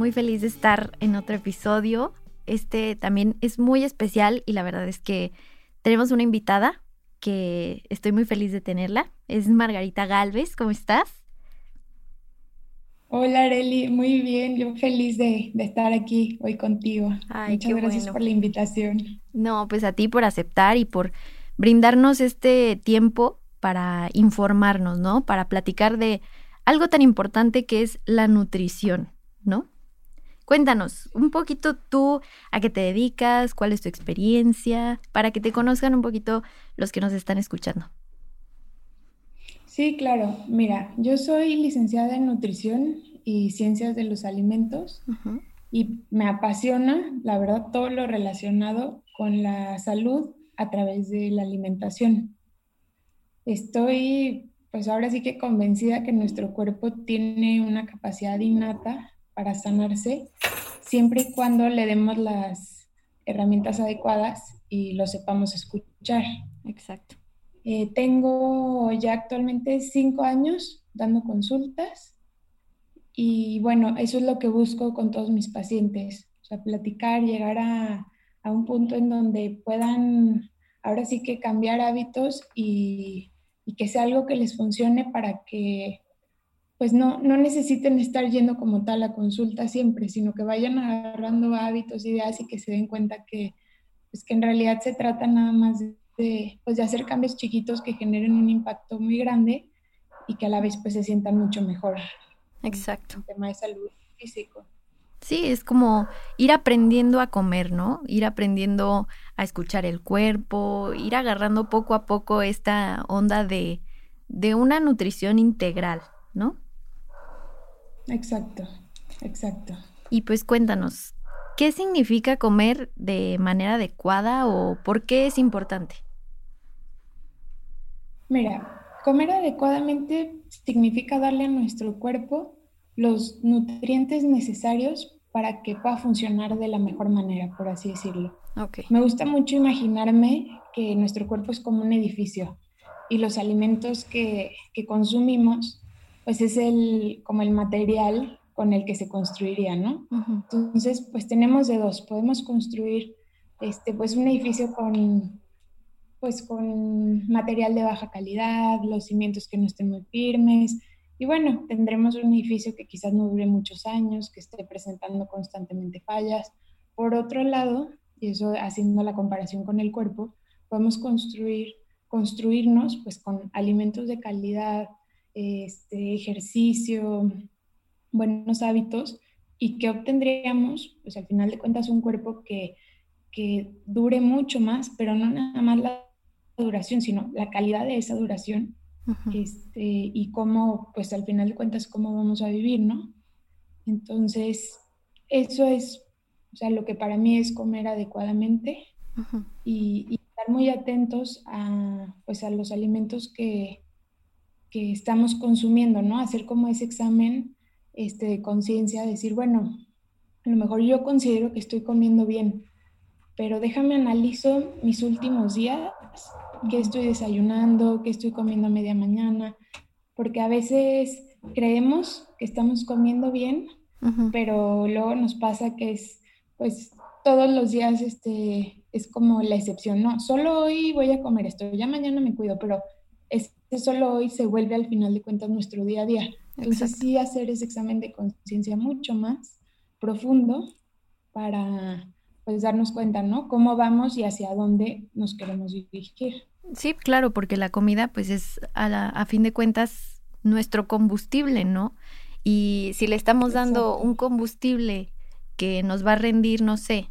muy feliz de estar en otro episodio. Este también es muy especial y la verdad es que tenemos una invitada que estoy muy feliz de tenerla. Es Margarita Galvez. ¿Cómo estás? Hola Areli, muy bien, yo feliz de, estar aquí hoy contigo. Muchas gracias por la invitación. No, pues a ti por aceptar y por brindarnos este tiempo para informarnos, ¿no? Para platicar de algo tan importante que es la nutrición, ¿no? Cuéntanos un poquito tú a qué te dedicas, cuál es tu experiencia, para que te conozcan un poquito los que nos están escuchando. Sí, claro. Mira, yo soy licenciada en nutrición y ciencias de los alimentos y me apasiona, la verdad, todo lo relacionado con la salud a través de la alimentación. Estoy pues ahora sí que convencida que nuestro cuerpo tiene una capacidad innata para sanarse, siempre y cuando le demos las herramientas adecuadas y lo sepamos escuchar. Exacto. Eh, tengo ya actualmente cinco años dando consultas y bueno, eso es lo que busco con todos mis pacientes, o sea, platicar, llegar a, a un punto en donde puedan ahora sí que cambiar hábitos y y que sea algo que les funcione para que pues no, no necesiten estar yendo como tal a consulta siempre, sino que vayan agarrando hábitos, ideas y que se den cuenta que, pues que en realidad se trata nada más de, pues de hacer cambios chiquitos que generen un impacto muy grande y que a la vez pues se sientan mucho mejor. Exacto. En tema de salud físico. Sí, es como ir aprendiendo a comer, ¿no? Ir aprendiendo a escuchar el cuerpo, ir agarrando poco a poco esta onda de, de una nutrición integral, ¿no? Exacto, exacto. Y pues cuéntanos, ¿qué significa comer de manera adecuada o por qué es importante? Mira, comer adecuadamente significa darle a nuestro cuerpo los nutrientes necesarios para que pueda funcionar de la mejor manera, por así decirlo. Okay. Me gusta mucho imaginarme que nuestro cuerpo es como un edificio y los alimentos que, que consumimos, pues es el, como el material con el que se construiría, ¿no? Entonces, pues tenemos de dos, podemos construir este, pues un edificio con, pues con material de baja calidad, los cimientos que no estén muy firmes, y bueno, tendremos un edificio que quizás no dure muchos años, que esté presentando constantemente fallas. Por otro lado, y eso haciendo la comparación con el cuerpo, podemos construir, construirnos pues con alimentos de calidad, este, ejercicio, buenos hábitos y que obtendríamos, pues al final de cuentas, un cuerpo que, que dure mucho más, pero no nada más la duración, sino la calidad de esa duración este, y cómo, pues al final de cuentas, cómo vamos a vivir, ¿no? Entonces, eso es, o sea, lo que para mí es comer adecuadamente y, estar muy atentos a, pues, a los alimentos que, que estamos consumiendo, ¿no? Hacer como ese examen este, de conciencia, decir, bueno, a lo mejor yo considero que estoy comiendo bien, pero déjame analizo mis últimos días qué estoy desayunando, qué estoy comiendo a media mañana, porque a veces creemos que estamos comiendo bien, pero luego nos pasa que es, pues, todos los días este, es como la excepción, ¿no? Solo hoy voy a comer esto, ya mañana me cuido, pero ese solo hoy se vuelve al final de cuentas nuestro día a día. Entonces sí hacer ese examen de conciencia mucho más profundo para pues darnos cuenta, ¿no? Cómo vamos y hacia dónde nos queremos dirigir. Sí, claro, porque la comida pues es a, la, a fin de cuentas nuestro combustible, ¿no? Y si le estamos dando un combustible que nos va a rendir, no sé,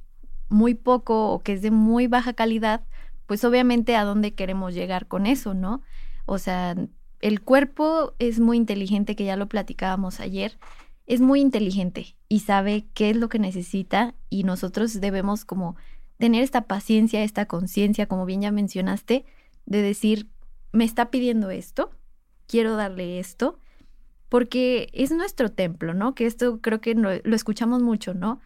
muy poco o que es de muy baja calidad, pues obviamente a dónde queremos llegar con eso, ¿no? O sea, el cuerpo es muy inteligente, que ya lo platicábamos ayer, es muy inteligente y sabe qué es lo que necesita y nosotros debemos como tener esta paciencia, esta conciencia, como bien ya mencionaste, de decir, me está pidiendo esto, quiero darle esto, porque es nuestro templo, ¿no? Que esto creo que lo, lo escuchamos mucho, ¿no?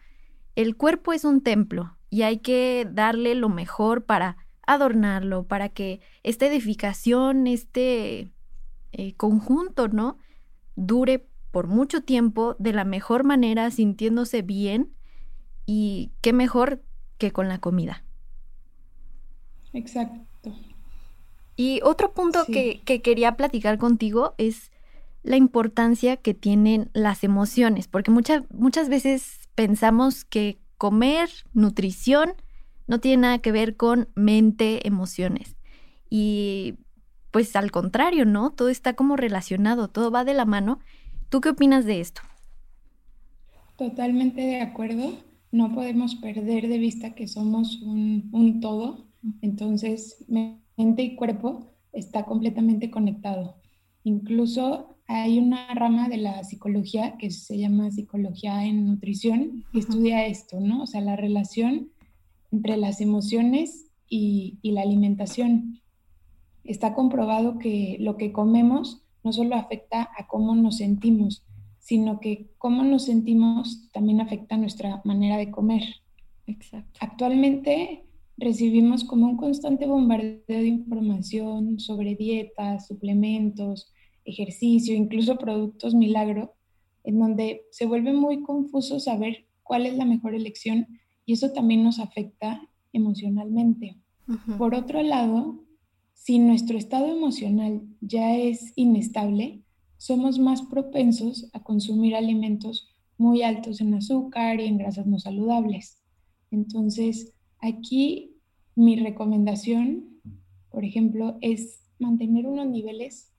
El cuerpo es un templo y hay que darle lo mejor para adornarlo, para que esta edificación, este eh, conjunto, ¿no? Dure por mucho tiempo de la mejor manera, sintiéndose bien y qué mejor que con la comida. Exacto. Y otro punto que, que quería platicar contigo es la importancia que tienen las emociones, porque muchas, muchas veces pensamos que comer, nutrición, no tiene nada que ver con mente, emociones. Y pues al contrario, ¿no? Todo está como relacionado, todo va de la mano. ¿Tú qué opinas de esto? Totalmente de acuerdo. No podemos perder de vista que somos un, un todo. Entonces, mente y cuerpo está completamente conectado. Incluso hay una rama de la psicología que se llama psicología en nutrición que estudia esto, ¿no? O sea, la relación entre las emociones y, la alimentación. Está comprobado que lo que comemos no solo afecta a cómo nos sentimos, sino que cómo nos sentimos también afecta nuestra manera de comer. Exacto. Actualmente recibimos como un constante bombardeo de información sobre dietas, suplementos, ejercicio, incluso productos milagro, en donde se vuelve muy confuso saber cuál es la mejor elección y eso también nos afecta emocionalmente. Por otro lado, si nuestro estado emocional ya es inestable, somos más propensos a consumir alimentos muy altos en azúcar y en grasas no saludables. Entonces, aquí mi recomendación, por ejemplo, es mantener unos niveles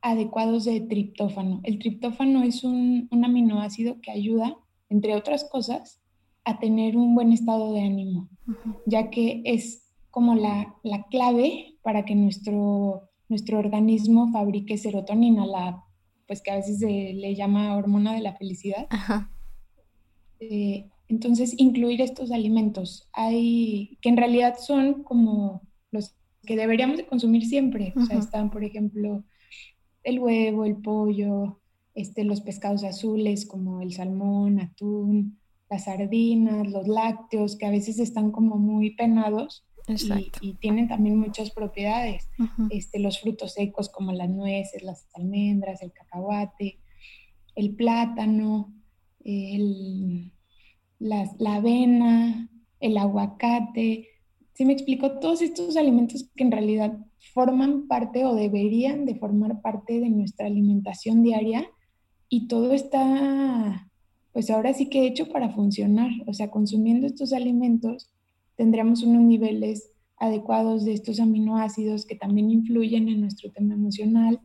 adecuados de triptófano. El triptófano es un, aminoácido que ayuda, entre otras cosas, a tener un buen estado de ánimo, ya que es como la, clave para que nuestro, nuestro organismo fabrique serotonina, la, pues que a veces se le llama hormona de la felicidad. Eh, entonces, incluir estos alimentos, hay que en realidad son como los que deberíamos de consumir siempre. O sea, están, por ejemplo, el huevo, el pollo, este, los pescados azules como el salmón, atún, las sardinas, los lácteos, que a veces están como muy penados y, tienen también muchas propiedades. este, los frutos secos como las nueces, las almendras, el cacahuate, el plátano, el, la avena, el aguacate. ¿Sí me explico? Todos estos alimentos que en realidad forman parte o deberían de formar parte de nuestra alimentación diaria y todo está, pues ahora sí que hecho para funcionar. O sea, consumiendo estos alimentos tendremos unos niveles adecuados de estos aminoácidos que también influyen en nuestro tema emocional.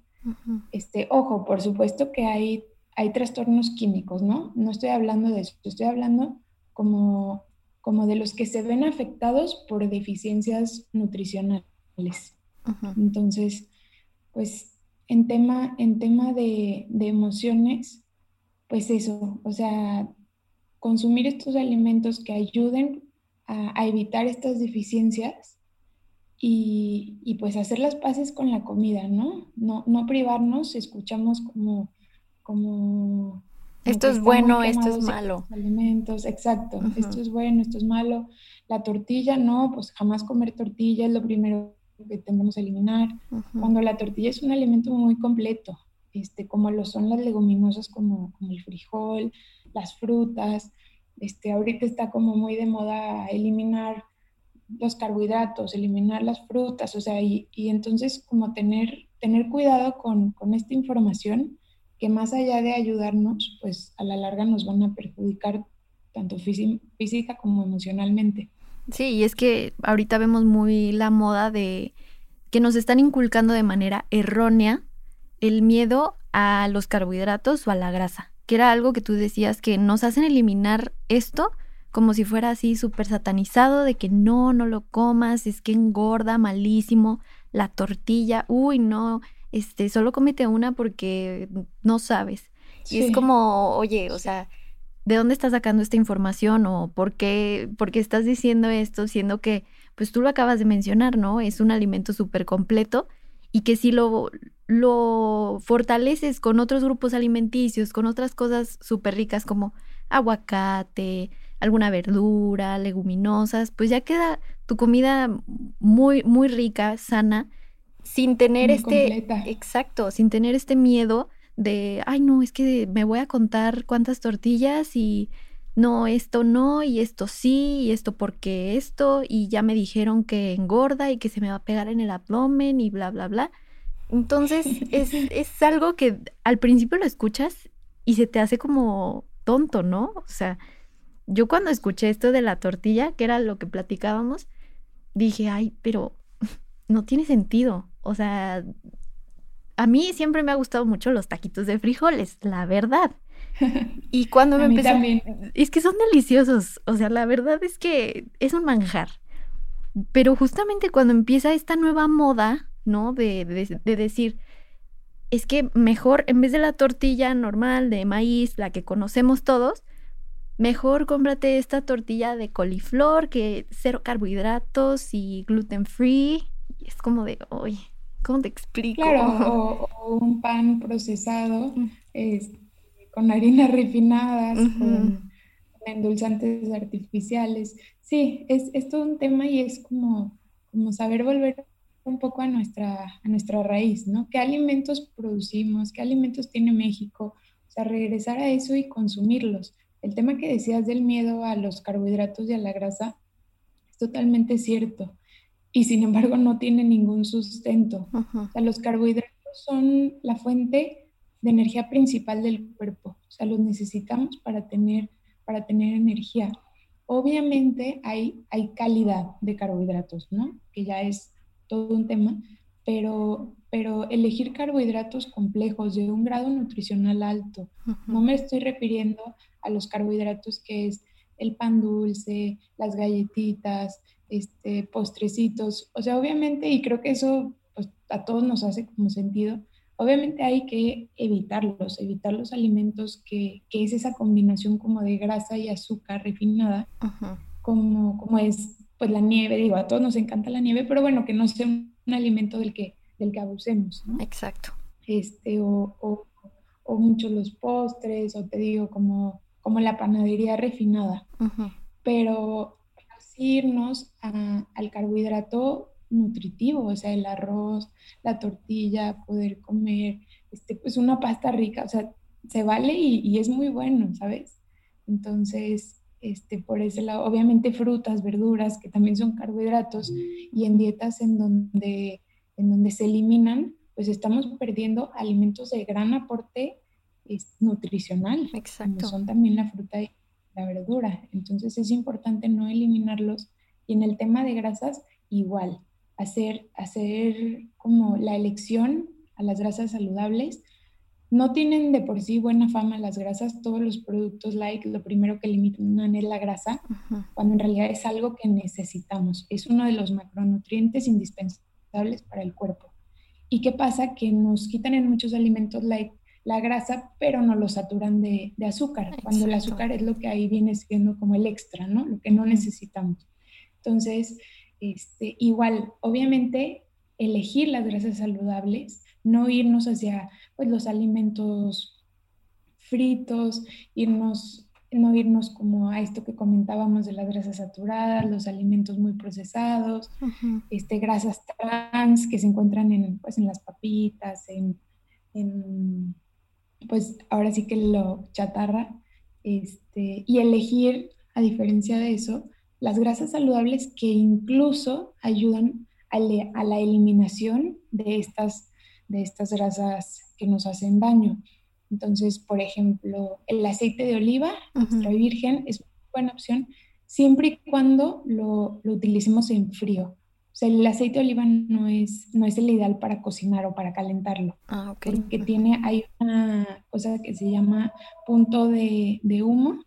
Este, ojo, por supuesto que hay, hay trastornos químicos, ¿no? No estoy hablando de eso, estoy hablando como, como de los que se ven afectados por deficiencias nutricionales. Entonces, pues en tema, en tema de, emociones, pues eso, o sea, consumir estos alimentos que ayuden a, evitar estas deficiencias y, pues hacer las paces con la comida, ¿no? No, no privarnos, escuchamos como, como esto es bueno, esto es malo. Alimentos, exacto. Esto es bueno, esto es malo. La tortilla, no, pues jamás comer tortilla es lo primero que tendemos a eliminar. Cuando la tortilla es un alimento muy completo, este, como lo son las leguminosas como, el frijol, las frutas. Este, ahorita está como muy de moda eliminar los carbohidratos, eliminar las frutas, o sea, y, entonces como tener, tener cuidado con, con, esta información que más allá de ayudarnos, pues a la larga nos van a perjudicar tanto física como emocionalmente. Sí, y es que ahorita vemos muy la moda de que nos están inculcando de manera errónea el miedo a los carbohidratos o a la grasa, que era algo que tú decías que nos hacen eliminar esto como si fuera así súper satanizado de que no, no lo comas, es que engorda malísimo, la tortilla, uy, no, este, solo comete una porque no sabes. Y es como, oye, o sea, ¿de dónde estás sacando esta información o por qué, por qué estás diciendo esto, siendo que, pues tú lo acabas de mencionar, ¿no? Es un alimento súper completo y que si lo, lo fortaleces con otros grupos alimenticios, con otras cosas súper ricas como aguacate, alguna verdura, leguminosas, pues ya queda tu comida muy, muy rica, sana, sin tener este... Exacto, sin tener este miedo de, ay no, es que me voy a contar cuántas tortillas y no, esto no, y esto sí, y esto porque esto, y ya me dijeron que engorda y que se me va a pegar en el abdomen y bla, bla, bla. Entonces es, es algo que al principio lo escuchas y se te hace como tonto, ¿no? O sea, yo cuando escuché esto de la tortilla, que era lo que platicábamos, dije, ay, pero no tiene sentido. O sea, a mí siempre me ha gustado mucho los taquitos de frijoles, la verdad. Y cuando me empecé... Es que son deliciosos, o sea, la verdad es que es un manjar. Pero justamente cuando empieza esta nueva moda, ¿no? De, de, decir, es que mejor, en vez de la tortilla normal de maíz, la que conocemos todos, mejor cómprate esta tortilla de coliflor que cero carbohidratos y gluten free. Y es como de, oye, ¿cómo te explico? Claro, o, un pan procesado con harinas refinadas, con, endulzantes artificiales. Sí, es, es, todo un tema y es como, como saber volver un poco a nuestra, a nuestra raíz, ¿no? ¿Qué alimentos producimos? ¿Qué alimentos tiene México? O sea, regresar a eso y consumirlos. El tema que decías del miedo a los carbohidratos y a la grasa es totalmente cierto y sin embargo no tiene ningún sustento. O sea, los carbohidratos son la fuente de energía principal del cuerpo. O sea, los necesitamos para tener, para tener energía. Obviamente hay, hay calidad de carbohidratos, ¿no? Que ya es todo un tema, pero, pero elegir carbohidratos complejos de un grado nutricional alto, no me estoy refiriendo a los carbohidratos que es el pan dulce, las galletitas, este, postrecitos, o sea, obviamente, y creo que eso pues, a todos nos hace como sentido, Obviamente hay que evitarlos, evitar los alimentos que, que es esa combinación como de grasa y azúcar refinada, como, como es pues la nieve, digo, a todos nos encanta la nieve, pero bueno, que no sea un, alimento del que, del que abusemos, ¿no? Exacto. Este, o, o, o muchos los postres, o te digo, como, como la panadería refinada. Pero irnos al carbohidrato nutritivo, o sea, el arroz, la tortilla, poder comer, este, pues una pasta rica, o sea, se vale y, es muy bueno, ¿sabes? Entonces, este, por ese lado, obviamente frutas, verduras, que también son carbohidratos, y en dietas en donde, en donde se eliminan, pues estamos perdiendo alimentos de gran aporte nutricional, Exacto. como son también la fruta y la verdura. Entonces es importante no eliminarlos. Y en el tema de grasas, igual, hacer, hacer como la elección a las grasas saludables. No tienen de por sí buena fama las grasas, todos los productos like, lo primero que limitan es la grasa, cuando en realidad es algo que necesitamos, es uno de los macronutrientes indispensables para el cuerpo. ¿Y qué pasa? Que nos quitan en muchos alimentos like la grasa, pero no lo saturan de, azúcar, cuando el azúcar es lo que ahí viene siendo como el extra, ¿no? Lo que no necesitamos. Entonces, este, igual, obviamente, elegir las grasas saludables, no irnos hacia pues, los alimentos fritos, irnos, no irnos como a esto que comentábamos de las grasas saturadas, los alimentos muy procesados, este, grasas trans que se encuentran en, pues, en las papitas, en, en, pues ahora sí que lo chatarra, este, y elegir, a diferencia de eso, las grasas saludables que incluso ayudan a, la eliminación de estas, de estas grasas que nos hacen daño. Entonces, por ejemplo, el aceite de oliva extra virgen es una buena opción siempre y cuando lo, lo, utilicemos en frío. O sea, el aceite de oliva no es, no es el ideal para cocinar o para calentarlo. Ah, Porque tiene, hay una cosa que se llama punto de, de humo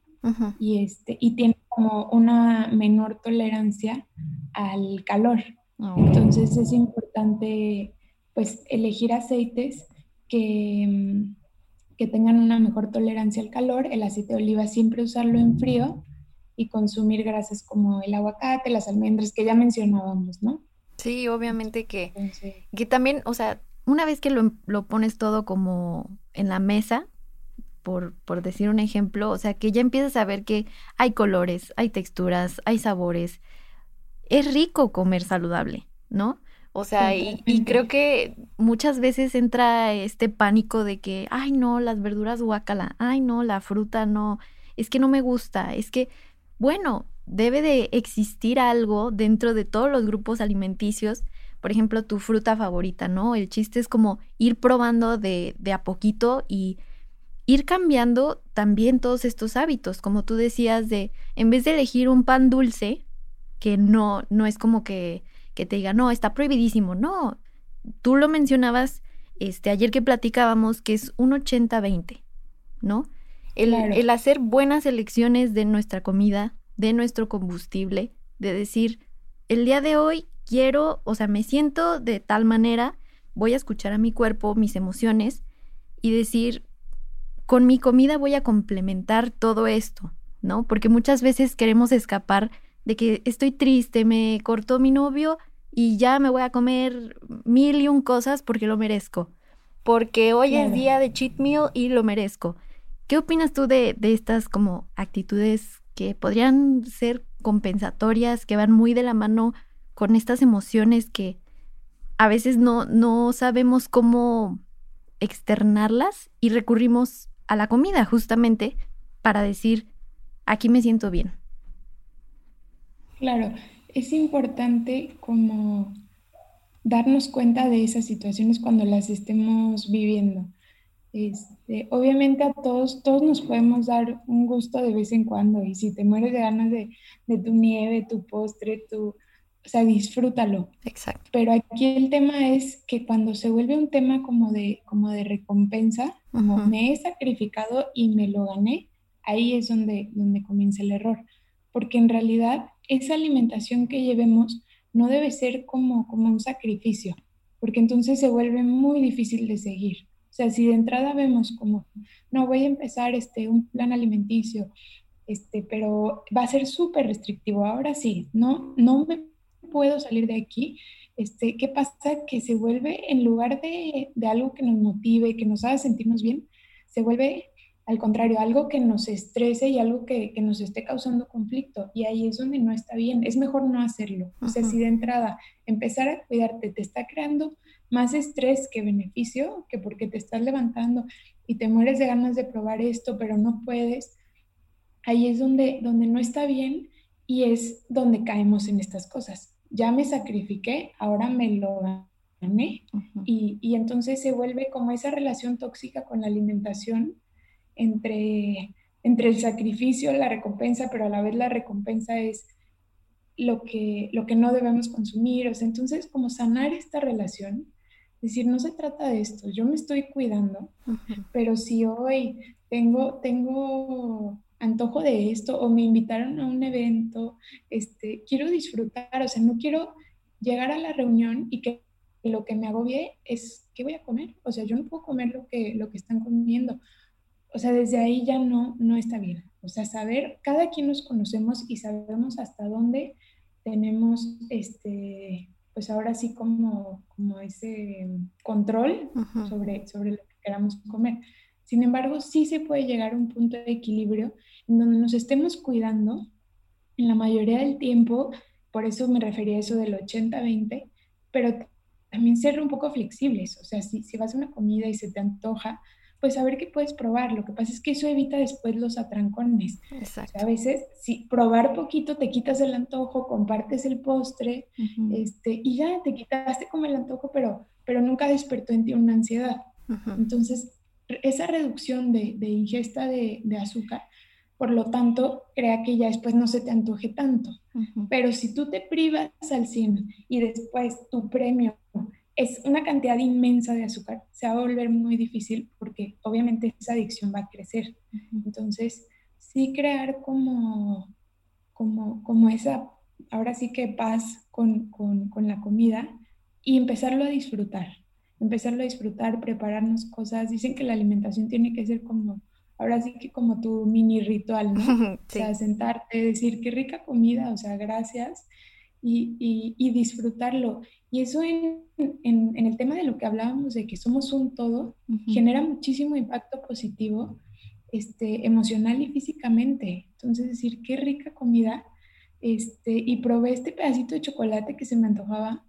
y, este, y tiene como una menor tolerancia al calor. Ah, Entonces es importante pues elegir aceites que, que tengan una mejor tolerancia al calor, el aceite de oliva siempre usarlo en frío y consumir grasas como el aguacate, las almendras que ya mencionábamos, ¿no? Sí, obviamente que, que también, o sea, una vez que lo, lo, pones todo como en la mesa, por, por decir un ejemplo, o sea, que ya empiezas a ver que hay colores, hay texturas, hay sabores. Es rico comer saludable, ¿no? O sea, y, y, creo que muchas veces entra este pánico de que, ay, no, las verduras guacala, ay, no, la fruta no, es que no me gusta, es que, bueno, debe de existir algo dentro de todos los grupos alimenticios, por ejemplo, tu fruta favorita, ¿no? El chiste es como ir probando de, de a poquito y ir cambiando también todos estos hábitos, como tú decías, de en vez de elegir un pan dulce, que no, no es como que, que te diga, no, está prohibidísimo, no, tú lo mencionabas este, ayer que platicábamos que es un 80-20, ¿no? El, el hacer buenas elecciones de nuestra comida, de nuestro combustible, de decir, el día de hoy quiero, o sea, me siento de tal manera, voy a escuchar a mi cuerpo, mis emociones y decir, con mi comida voy a complementar todo esto, ¿no? Porque muchas veces queremos escapar de que estoy triste, me cortó mi novio y ya me voy a comer mil y un cosas porque lo merezco. Porque hoy es día de cheat meal y lo merezco. ¿Qué opinas tú de, de estas como actitudes que podrían ser compensatorias, que van muy de la mano con estas emociones que a veces no, no sabemos cómo externarlas y recurrimos a la comida justamente para decir, aquí me siento bien. Claro, es importante como darnos cuenta de esas situaciones cuando las estemos viviendo. Este, obviamente a todos, todos nos podemos dar un gusto de vez en cuando y si te mueres de ganas de, tu nieve, tu postre, tu, o sea, disfrútalo. Exacto. Pero aquí el tema es que cuando se vuelve un tema como de, como de recompensa, como me he sacrificado y me lo gané, ahí es donde, donde comienza el error. Porque en realidad esa alimentación que llevemos no debe ser como, como un sacrificio, porque entonces se vuelve muy difícil de seguir. O sea, si de entrada vemos como, no, voy a empezar este, un plan alimenticio, este, pero va a ser súper restrictivo. Ahora sí, no, no me puedo salir de aquí. Este, ¿Qué pasa? Que se vuelve, en lugar de, de algo que nos motive, que nos haga sentirnos bien, se vuelve al contrario, algo que nos estrese y algo que, que, nos esté causando conflicto. Y ahí es donde no está bien. Es mejor no hacerlo. O sea, si de entrada empezar a cuidarte te está creando más estrés que beneficio, que porque te estás levantando y te mueres de ganas de probar esto, pero no puedes, ahí es donde, donde no está bien y es donde caemos en estas cosas. Ya me sacrifiqué, ahora me lo gané. Y, y entonces se vuelve como esa relación tóxica con la alimentación entre, entre el sacrificio, la recompensa, pero a la vez la recompensa es lo que, lo que no debemos consumir. O sea, entonces como sanar esta relación decir, no se trata de esto, yo me estoy cuidando, pero si hoy tengo, tengo antojo de esto o me invitaron a un evento, este, quiero disfrutar, o sea, no quiero llegar a la reunión y que lo que me agobie es qué voy a comer, o sea, yo no puedo comer lo que, lo que están comiendo. O sea, desde ahí ya no, no está bien. O sea, saber, cada quien nos conocemos y sabemos hasta dónde tenemos este, pues ahora sí como, como ese control sobre, sobre lo que queramos comer. Sin embargo, sí se puede llegar a un punto de equilibrio en donde nos estemos cuidando en la mayoría del tiempo, por eso me refería a eso del 80-20, pero también ser un poco flexibles, o sea, si, si vas a una comida y se te antoja, pues a ver qué puedes probar. Lo que pasa es que eso evita después los atrancones. Exacto. a veces, si probar poquito, te quitas el antojo, compartes el postre, este, y ya te quitaste como el antojo, pero, pero nunca despertó en ti una ansiedad. Entonces, esa reducción de, de ingesta de, de, azúcar, por lo tanto, crea que ya después no se te antoje tanto. Pero si tú te privas al 100 y después tu premio es una cantidad inmensa de azúcar, se va a volver muy difícil porque obviamente esa adicción va a crecer. Entonces, sí crear como, como, como esa, ahora sí que paz con, con, con, la comida y empezarlo a disfrutar. Empezarlo a disfrutar, prepararnos cosas. Dicen que la alimentación tiene que ser como, ahora sí que como tu mini ritual, ¿no? O sea, sentarte, decir qué rica comida, o sea, gracias, y, y, disfrutarlo. Y eso en, en, en, el tema de lo que hablábamos, de que somos un todo, genera muchísimo impacto positivo, este, emocional y físicamente. Entonces, decir qué rica comida, este, y probé este pedacito de chocolate que se me antojaba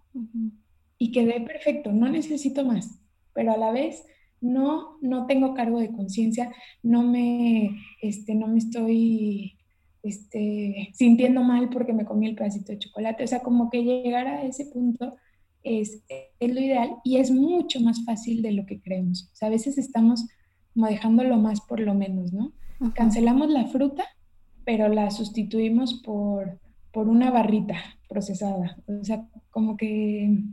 y quedé perfecto, no necesito más, pero a la vez no, no tengo cargo de conciencia, no me, este, no me estoy este, sintiendo mal porque me comí el pedacito de chocolate, o sea, como que llegar a ese punto es, es lo ideal y es mucho más fácil de lo que creemos. O sea, a veces estamos como dejando lo más por lo menos, ¿no? Cancelamos la fruta, pero la sustituimos por, por una barrita procesada. O sea, como que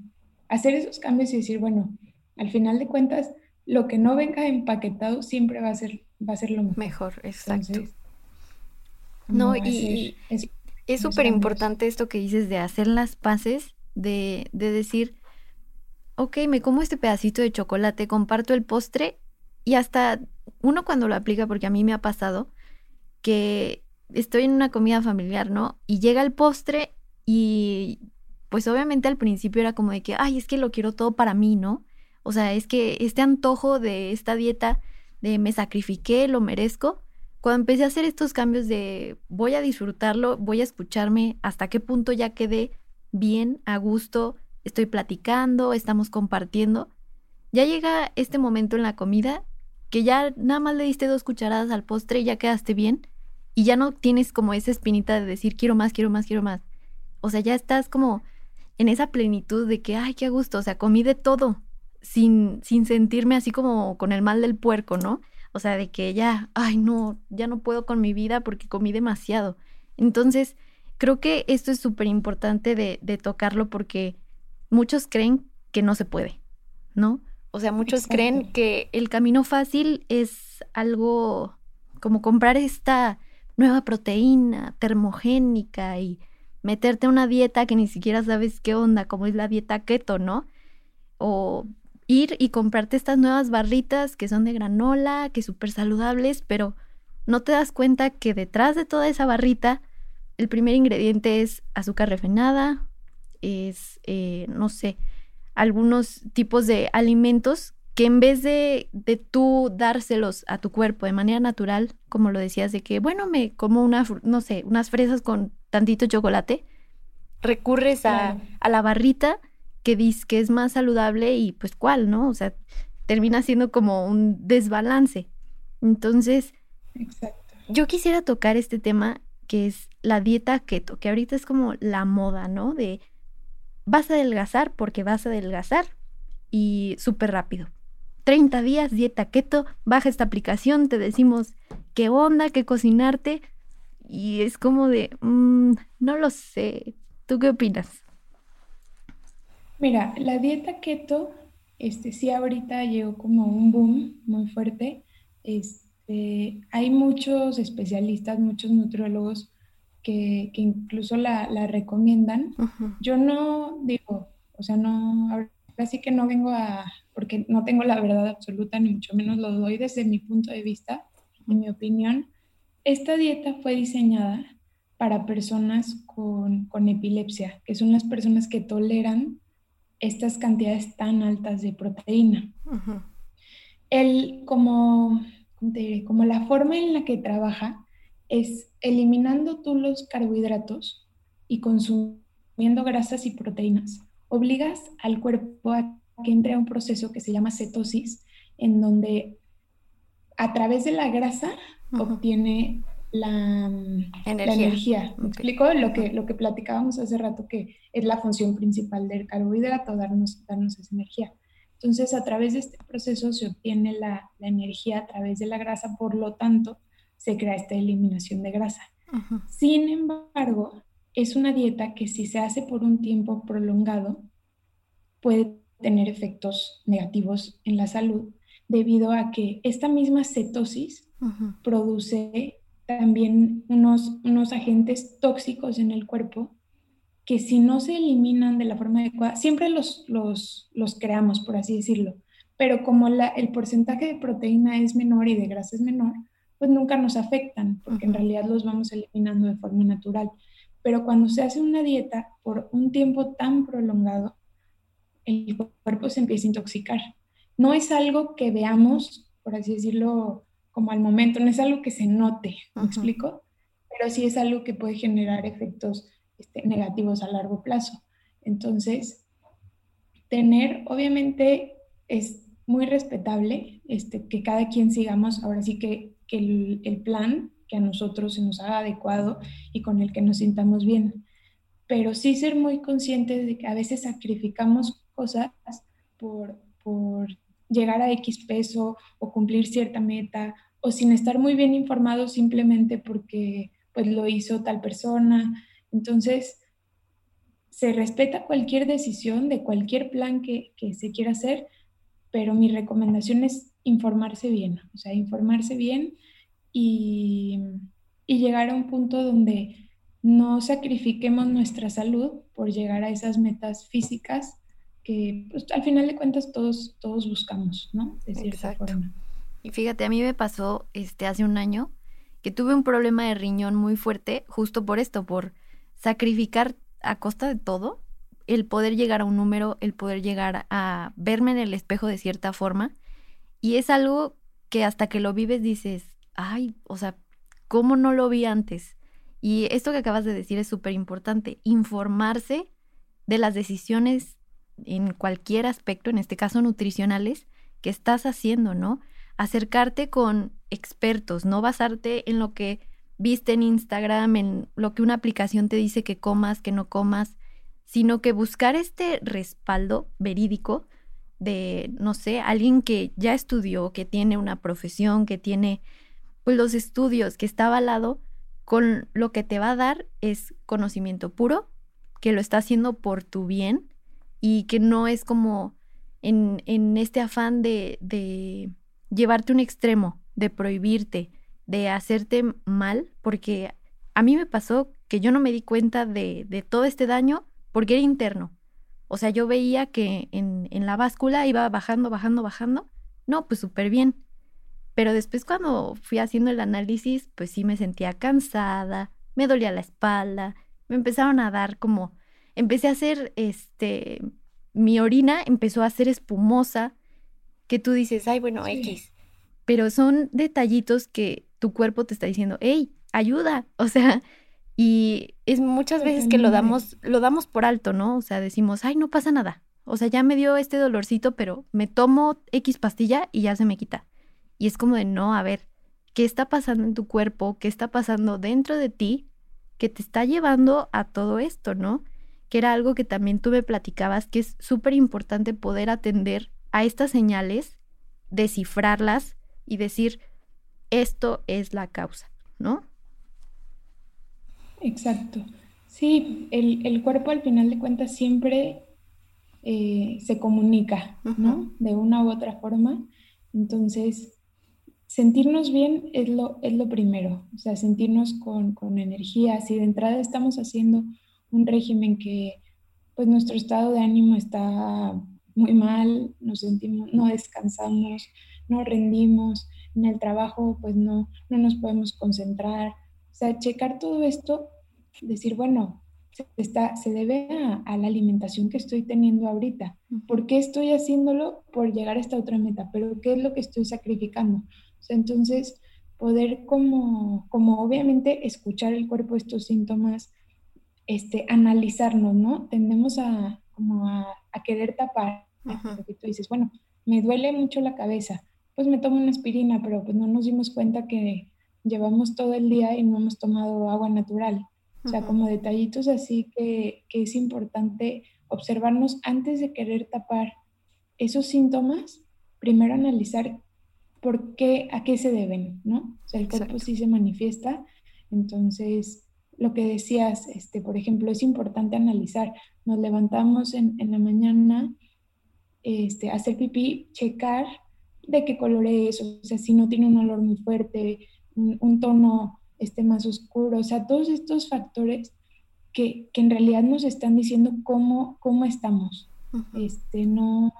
hacer esos cambios y decir, bueno, al final de cuentas, lo que no venga empaquetado siempre va a ser, va a ser lo mejor. Mejor, exacto. no, y, es súper importante esto que dices de hacer las paces, de, de decir, ok, me como este pedacito de chocolate, comparto el postre y hasta uno cuando lo aplica, porque a mí me ha pasado, que estoy en una comida familiar, ¿no? Y llega el postre y pues obviamente al principio era como de que, ay, es que lo quiero todo para mí, ¿no? O sea, es que este antojo de esta dieta de me sacrifiqué, lo merezco, cuando empecé a hacer estos cambios de voy a disfrutarlo, voy a escucharme, hasta qué punto ya quedé bien, a gusto, estoy platicando, estamos compartiendo, ya llega este momento en la comida que ya nada más le diste dos cucharadas al postre y ya quedaste bien y ya no tienes como esa espinita de decir quiero más, quiero más, quiero más. O sea, ya estás como en esa plenitud de que, ay, qué gusto, o sea, comí de todo, sin, sin sentirme así como con el mal del puerco, ¿no? O sea, de que ya, ay, no, ya no puedo con mi vida porque comí demasiado. Entonces, creo que esto es súper importante de, de, tocarlo porque muchos creen que no se puede, ¿no? O sea, muchos creen que el camino fácil es algo como comprar esta nueva proteína termogénica y meterte a una dieta que ni siquiera sabes qué onda, como es la dieta keto, ¿no? O ir y comprarte estas nuevas barritas que son de granola, que súper saludables, pero no te das cuenta que detrás de toda esa barrita el primer ingrediente es azúcar refinada, es, eh, no sé, algunos tipos de alimentos que en vez de, de tú dárselos a tu cuerpo de manera natural, como lo decías, de que, bueno, me como una, no sé, unas fresas con tantito chocolate, recurres a, a la barrita que dices que es más saludable y pues cuál, ¿no? O sea, termina siendo como un desbalance. Entonces, yo quisiera tocar este tema que es la dieta keto, que ahorita es como la moda, ¿no? De vas a adelgazar porque vas a adelgazar y súper rápido. 30 días, dieta keto, baja esta aplicación, te decimos qué onda, qué cocinarte. Y es como de, mm, no lo sé. ¿Tú qué opinas? Mira, la dieta keto, este sí ahorita llegó como un boom muy fuerte. Este, hay muchos especialistas, muchos nutriólogos que, incluso la, recomiendan. Yo no digo, o sea, no, así que no vengo a, porque no tengo la verdad absoluta, ni mucho menos lo doy desde mi punto de vista, en mi opinión. Esta dieta fue diseñada para personas con, epilepsia, que son las personas que toleran estas cantidades tan altas de proteína. El, como, como la forma en la que trabaja es eliminando tú los carbohidratos y consumiendo grasas y proteínas obligas al cuerpo a que entre a un proceso que se llama cetosis, en donde a través de la grasa obtiene la energía. ¿Me explico? Lo que, lo que platicábamos hace rato, que es la función principal del carbohidrato, darnos, darnos esa energía. Entonces, a través de este proceso se obtiene la, la energía a través de la grasa, por lo tanto, se crea esta eliminación de grasa. Sin embargo, es una dieta que si se hace por un tiempo prolongado puede tener efectos negativos en la salud debido a que esta misma cetosis produce también unos, unos agentes tóxicos en el cuerpo que si no se eliminan de la forma adecuada, siempre los, los, los creamos, por así decirlo, pero como la, el porcentaje de proteína es menor y de grasa es menor, pues nunca nos afectan, porque en realidad los vamos eliminando de forma natural. Pero cuando se hace una dieta por un tiempo tan prolongado, el cuerpo se empieza a intoxicar. No es algo que veamos, por así decirlo, como al momento, no es algo que se note, ¿me explico? Pero sí es algo que puede generar efectos este, negativos a largo plazo. Entonces, tener, obviamente, es muy respetable este, que cada quien sigamos, ahora sí que, el, el, plan que a nosotros se nos haga adecuado y con el que nos sintamos bien. Pero sí ser muy conscientes de que a veces sacrificamos cosas por, por llegar a X peso o cumplir cierta meta o sin estar muy bien informados simplemente porque pues lo hizo tal persona. Entonces, se respeta cualquier decisión de cualquier plan que, que se quiera hacer, pero mi recomendación es informarse bien, o sea, informarse bien y, y llegar a un punto donde no sacrifiquemos nuestra salud por llegar a esas metas físicas que pues, al final de cuentas todos, todos buscamos, ¿no? De cierta forma. Y fíjate, a mí me pasó este, hace un año que tuve un problema de riñón muy fuerte justo por esto, por sacrificar a costa de todo el poder llegar a un número, el poder llegar a verme en el espejo de cierta forma. Y es algo que hasta que lo vives dices, ay, o sea, ¿cómo no lo vi antes? Y esto que acabas de decir es súper importante, informarse de las decisiones en cualquier aspecto, en este caso nutricionales, que estás haciendo, ¿no? Acercarte con expertos, no basarte en lo que viste en Instagram, en lo que una aplicación te dice que comas, que no comas, sino que buscar este respaldo verídico de, no sé, alguien que ya estudió, que tiene una profesión, que tiene los estudios, que está avalado, con lo que te va a dar es conocimiento puro, que lo está haciendo por tu bien y que no es como en, en este afán de, de llevarte un extremo, de prohibirte, de hacerte mal, porque a mí me pasó que yo no me di cuenta de, de todo este daño porque era interno. O sea, yo veía que en, en la báscula iba bajando, bajando, bajando. No, pues súper bien. Pero después cuando fui haciendo el análisis, pues sí me sentía cansada, me dolía la espalda, me empezaron a dar como, empecé a hacer, este, mi orina empezó a ser espumosa, que tú dices, ay, bueno, X. Pero son detallitos que tu cuerpo te está diciendo, hey, ayuda. O sea, y es muchas veces que lo damos, lo damos por alto, ¿no? O sea, decimos, ay, no pasa nada. O sea, ya me dio este dolorcito, pero me tomo X pastilla y ya se me quita. Y es como de, no, a ver, ¿qué está pasando en tu cuerpo? ¿Qué está pasando dentro de ti que te está llevando a todo esto, ¿no? Que era algo que también tú me platicabas, que es súper importante poder atender a estas señales, descifrarlas y decir, esto es la causa, ¿no? Exacto. Sí, el, cuerpo al final de cuentas siempre eh, se comunica, ¿no? De una u otra forma. Entonces, sentirnos bien es lo, es lo primero, o sea, sentirnos con, con energía. Si de entrada estamos haciendo un régimen que, pues, nuestro estado de ánimo está muy mal, nos sentimos, no descansamos, no rendimos, en el trabajo, pues, no, no nos podemos concentrar. O sea, checar todo esto decir, bueno, se, está, se debe a, la alimentación que estoy teniendo ahorita. ¿Por qué estoy haciéndolo? Por llegar a esta otra meta, pero ¿qué es lo que estoy sacrificando? Entonces, poder como, como obviamente escuchar el cuerpo estos síntomas, este, analizarnos, ¿no? Tendemos a, como a, querer tapar, tú dices, bueno, me duele mucho la cabeza, pues me tomo una aspirina, pero pues no nos dimos cuenta que llevamos todo el día y no hemos tomado agua natural. O sea, como detallitos así que, es importante observarnos antes de querer tapar esos síntomas, primero analizar por qué, a qué se deben, ¿no? O sea, el cuerpo sí se manifiesta, entonces lo que decías, este, por ejemplo, es importante analizar. Nos levantamos en, la mañana, este, hacer pipí, checar de qué color es, o sea, si no tiene un olor muy fuerte, un tono esté más oscuro, o sea, todos estos factores que, en realidad nos están diciendo cómo, cómo estamos. este, no,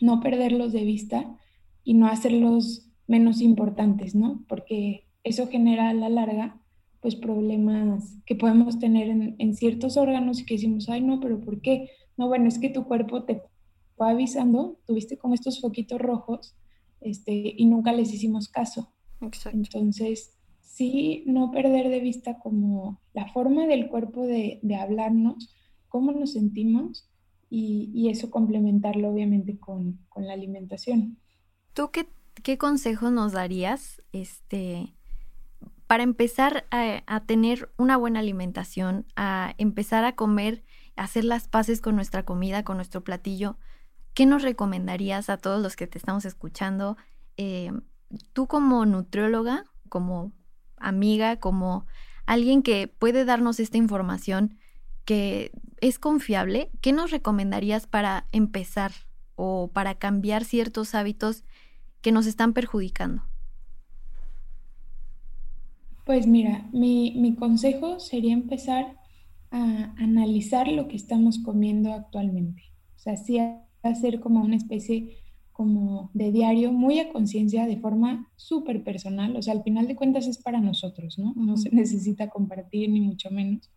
no perderlos de vista y no hacerlos menos importantes, ¿no? Porque eso genera a la larga pues problemas que podemos tener en, en, ciertos órganos y que decimos, ay no, pero ¿por qué? No, bueno, es que tu cuerpo te fue avisando, tuviste como estos foquitos rojos este, y nunca les hicimos caso. Exacto. Entonces, sí, no perder de vista como la forma del cuerpo de, de hablarnos, cómo nos sentimos y, y eso complementarlo obviamente con, con, la alimentación. ¿Tú qué, qué consejo nos darías este, para empezar a, tener una buena alimentación, a empezar a comer, a hacer las paces con nuestra comida, con nuestro platillo? ¿Qué nos recomendarías a todos los que te estamos escuchando? Eh, tú como nutrióloga, como amiga, como alguien que puede darnos esta información que es confiable, ¿qué nos recomendarías para empezar o para cambiar ciertos hábitos que nos están perjudicando? Pues mira, mi, mi consejo sería empezar a analizar lo que estamos comiendo actualmente. O sea, sí hacer como una especie como de diario, muy a conciencia, de forma súper personal. O sea, al final de cuentas es para nosotros, ¿no? No se necesita compartir ni mucho menos.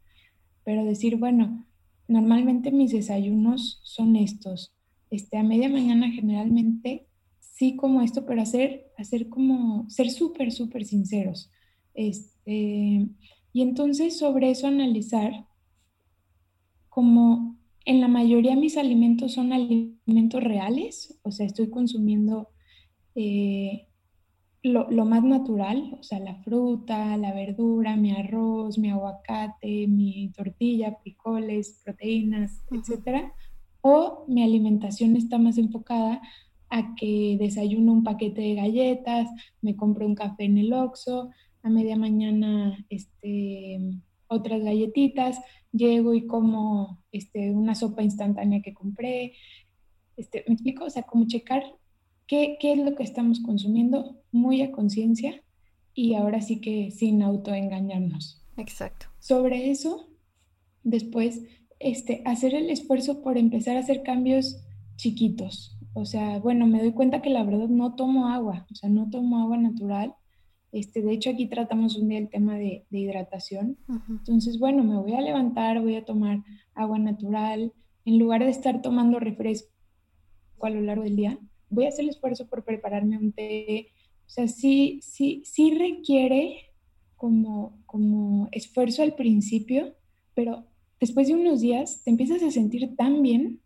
Pero decir, bueno, normalmente mis desayunos son estos. Este, a media mañana generalmente sí como esto, pero hacer, hacer como, ser súper, súper sinceros. Este, y entonces sobre eso analizar como en la mayoría mis alimentos son alimentos reales, o sea, estoy consumiendo eh, lo, más natural, o sea, la fruta, la verdura, mi arroz, mi aguacate, mi tortilla, frijoles, proteínas, etcétera. O mi alimentación está más enfocada a que desayuno un paquete de galletas, me compro un café en el Oxxo, a media mañana este, otras galletitas, llego y como este, una sopa instantánea que compré. Este, ¿Me explico? O sea, como checar qué, qué es lo que estamos consumiendo muy a conciencia y ahora sí que sin autoengañarnos. Exacto. Sobre eso, después, este, hacer el esfuerzo por empezar a hacer cambios chiquitos. O sea, bueno, me doy cuenta que la verdad no tomo agua, o sea, no tomo agua natural este, de hecho, aquí tratamos un día el tema de, hidratación. Entonces, bueno, me voy a levantar, voy a tomar agua natural. En lugar de estar tomando refresco a lo largo del día, voy a hacer el esfuerzo por prepararme un té. O sea, sí, sí, sí requiere como, como esfuerzo al principio, pero después de unos días te empiezas a sentir tan bien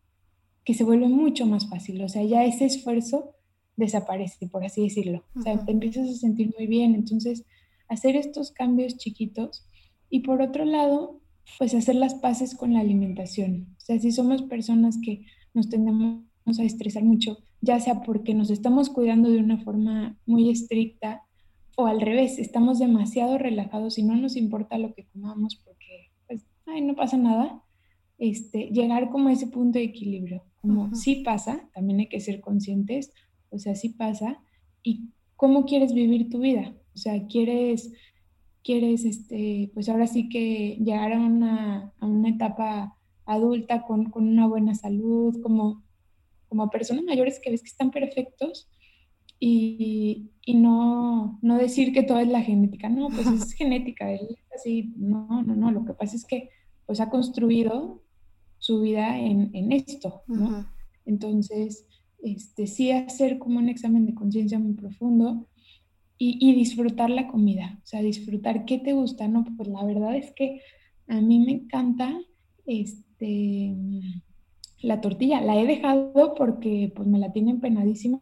que se vuelve mucho más fácil. O sea, ya ese esfuerzo desaparece, por así decirlo. O sea, te empiezas a sentir muy bien. Entonces, hacer estos cambios chiquitos. Y por otro lado, pues hacer las paces con la alimentación. O sea, si somos personas que nos tendemos a estresar mucho, ya sea porque nos estamos cuidando de una forma muy estricta o al revés, estamos demasiado relajados y no nos importa lo que comamos porque, pues, ay, no pasa nada. Este, llegar como a ese punto de equilibrio, como sí pasa, también hay que ser conscientes, o sea, sí pasa. ¿Y cómo quieres vivir tu vida? O sea, quieres, quieres, este, pues ahora sí que llegar a una, a una etapa adulta con, con, una buena salud, como, como personas mayores que ves que están perfectos y, y no, no, decir que todo es la genética. No, pues es genética, él así. No, no, no. Lo que pasa es que pues ha construido su vida en, en esto, ¿no? Entonces, este, sí hacer como un examen de conciencia muy profundo y, disfrutar la comida, o sea, disfrutar qué te gusta, ¿no? Pues la verdad es que a mí me encanta este, la tortilla, la he dejado porque pues me la tiene empenadísima,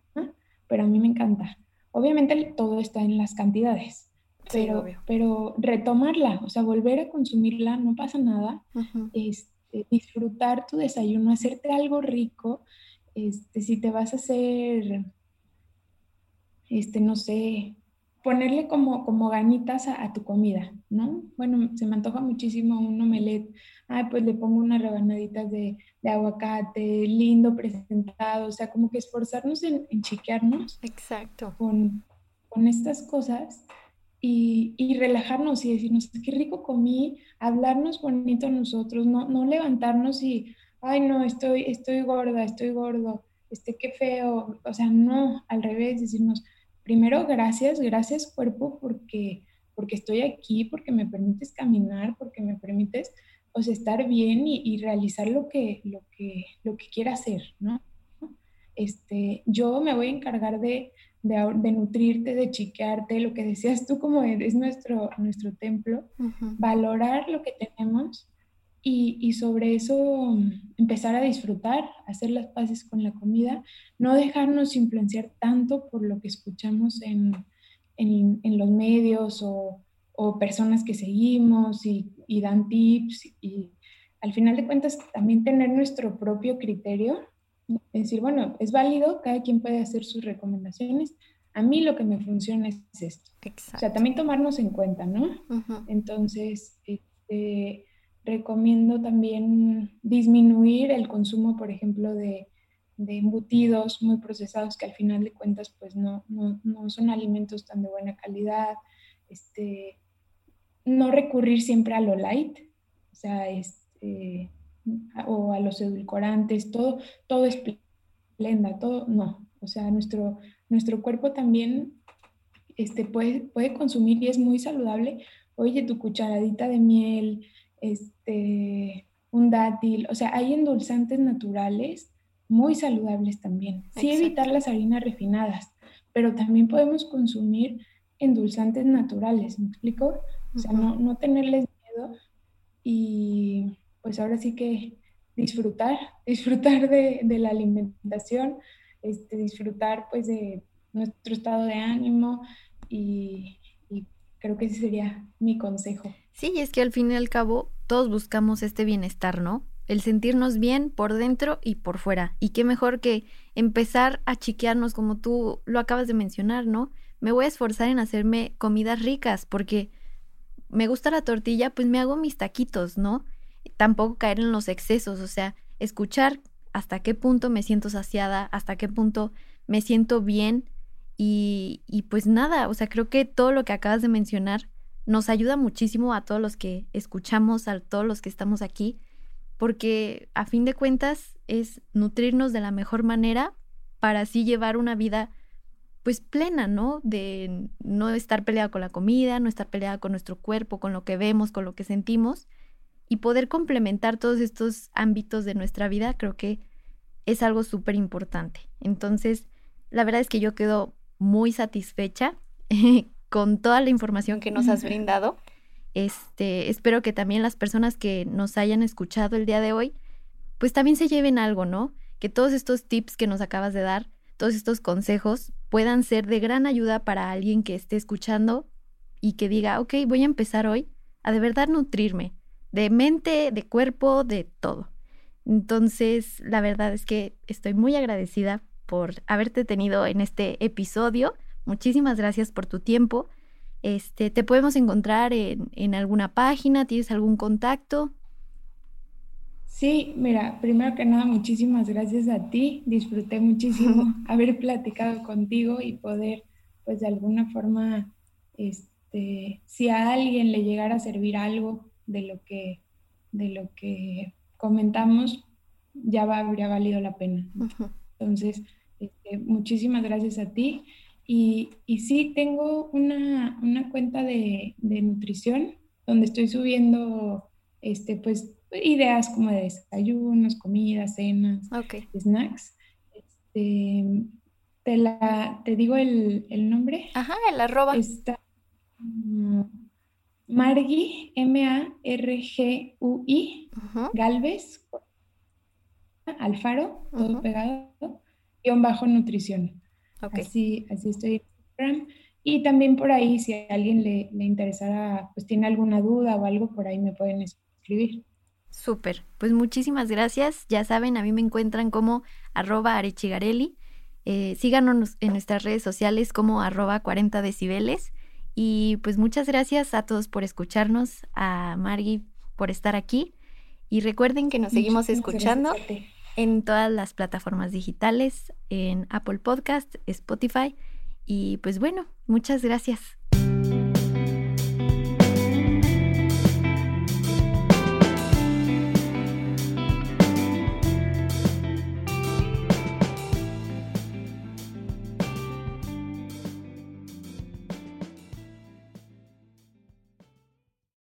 pero a mí me encanta. Obviamente todo está en las cantidades, pero, pero retomarla, o sea, volver a consumirla, no pasa nada. este, disfrutar tu desayuno, hacerte algo rico este, si te vas a hacer, este, no sé, ponerle como, como ganitas a, tu comida, ¿no? Bueno, se me antoja muchísimo un omelette. Ah, pues le pongo unas rebanaditas de, aguacate, lindo, presentado, o sea, como que esforzarnos en, en chiquearnos. Exacto. Con, con estas cosas y, y, relajarnos y decirnos, qué rico comí, hablarnos bonito a nosotros, no, no levantarnos y, ay, no, estoy, estoy gorda, estoy gordo, este, qué feo. O sea, no, al revés, decirnos, primero, gracias, gracias cuerpo, porque, porque estoy aquí, porque me permites caminar, porque me permites pues, estar bien y, y, realizar lo que, lo, que, lo que quiera hacer, ¿no? Este, yo me voy a encargar de, de, nutrirte, de chiquearte, lo que decías tú como es nuestro, nuestro templo, valorar lo que tenemos y, y, sobre eso mm, empezar a disfrutar, hacer las paces con la comida, no dejarnos influenciar tanto por lo que escuchamos en, en, en los medios o, o, personas que seguimos y, y dan tips y al final de cuentas también tener nuestro propio criterio es decir, bueno, es válido, cada quien puede hacer sus recomendaciones. A mí lo que me funciona es esto. O sea, también tomarnos en cuenta, ¿no? Entonces, este, recomiendo también disminuir el consumo, por ejemplo, de, de, embutidos muy procesados que al final de cuentas pues no, no, no son alimentos tan de buena calidad. Este, no recurrir siempre a lo light, o sea, este, o a los edulcorantes, todo, todo es plenda, todo, no. O sea, nuestro, nuestro cuerpo también este, puede, puede consumir y es muy saludable. Oye, tu cucharadita de miel, este, un dátil, o sea, hay endulzantes naturales muy saludables también. Sí evitar las harinas refinadas, pero también podemos consumir endulzantes naturales, ¿me explico? O sea, no, no tenerles miedo y pues ahora sí que disfrutar, disfrutar de, la alimentación, este, disfrutar pues de nuestro estado de ánimo y, creo que ese sería mi consejo. Sí, es que al fin y al cabo todos buscamos este bienestar, ¿no? El sentirnos bien por dentro y por fuera. Y qué mejor que empezar a chiquearnos como tú lo acabas de mencionar, ¿no? Me voy a esforzar en hacerme comidas ricas porque me gusta la tortilla, pues me hago mis taquitos, ¿no? Tampoco caer en los excesos, o sea, escuchar hasta qué punto me siento saciada, hasta qué punto me siento bien y, y pues nada, o sea, creo que todo lo que acabas de mencionar nos ayuda muchísimo a todos los que escuchamos, a todos los que estamos aquí, porque a fin de cuentas es nutrirnos de la mejor manera para así llevar una vida pues plena, ¿no? De no estar peleada con la comida, no estar peleada con nuestro cuerpo, con lo que vemos, con lo que sentimos, y poder complementar todos estos ámbitos de nuestra vida, creo que es algo súper importante. Entonces, la verdad es que yo quedo muy satisfecha con toda la información que nos has brindado. Este, espero que también las personas que nos hayan escuchado el día de hoy, pues también se lleven algo, ¿no? Que todos estos tips que nos acabas de dar, todos estos consejos puedan ser de gran ayuda para alguien que esté escuchando y que diga, ok, voy a empezar hoy a de verdad nutrirme, de mente, de cuerpo, de todo. Entonces, la verdad es que estoy muy agradecida por haberte tenido en este episodio. Muchísimas gracias por tu tiempo. Este, te podemos encontrar en, en alguna página, ¿tienes algún contacto? Sí, mira, primero que nada, muchísimas gracias a ti. Disfruté muchísimo haber platicado contigo y poder, pues de alguna forma, este, si a alguien le llegara a servir algo, de lo que, de lo que comentamos, ya va, habría valido la pena. Entonces, este, muchísimas gracias a ti. Y, y sí, tengo una, una cuenta de, de, nutrición donde estoy subiendo este, pues, ideas como de desayunos, comidas, cenas, snacks. Este, te, la, te digo el, el nombre. Ajá, el arroba. Está, mm, Margi, M-A-R-G-U-I, Galvez, Alfaro, todo pegado, guion bajo nutrición. Así, así estoy en Instagram. Y también por ahí, si a alguien le, le interesara, pues tiene alguna duda o algo, por ahí me pueden escribir. Súper, pues muchísimas gracias. Ya saben, a mí me encuentran como arroba arechigarelli. Eh, síganos en nuestras redes sociales como arroba 40 decibeles. Y pues muchas gracias a todos por escucharnos, a Margie por estar aquí. Y recuerden que nos seguimos escuchando en todas las plataformas digitales, en Apple Podcast, Spotify. Y pues bueno, muchas gracias.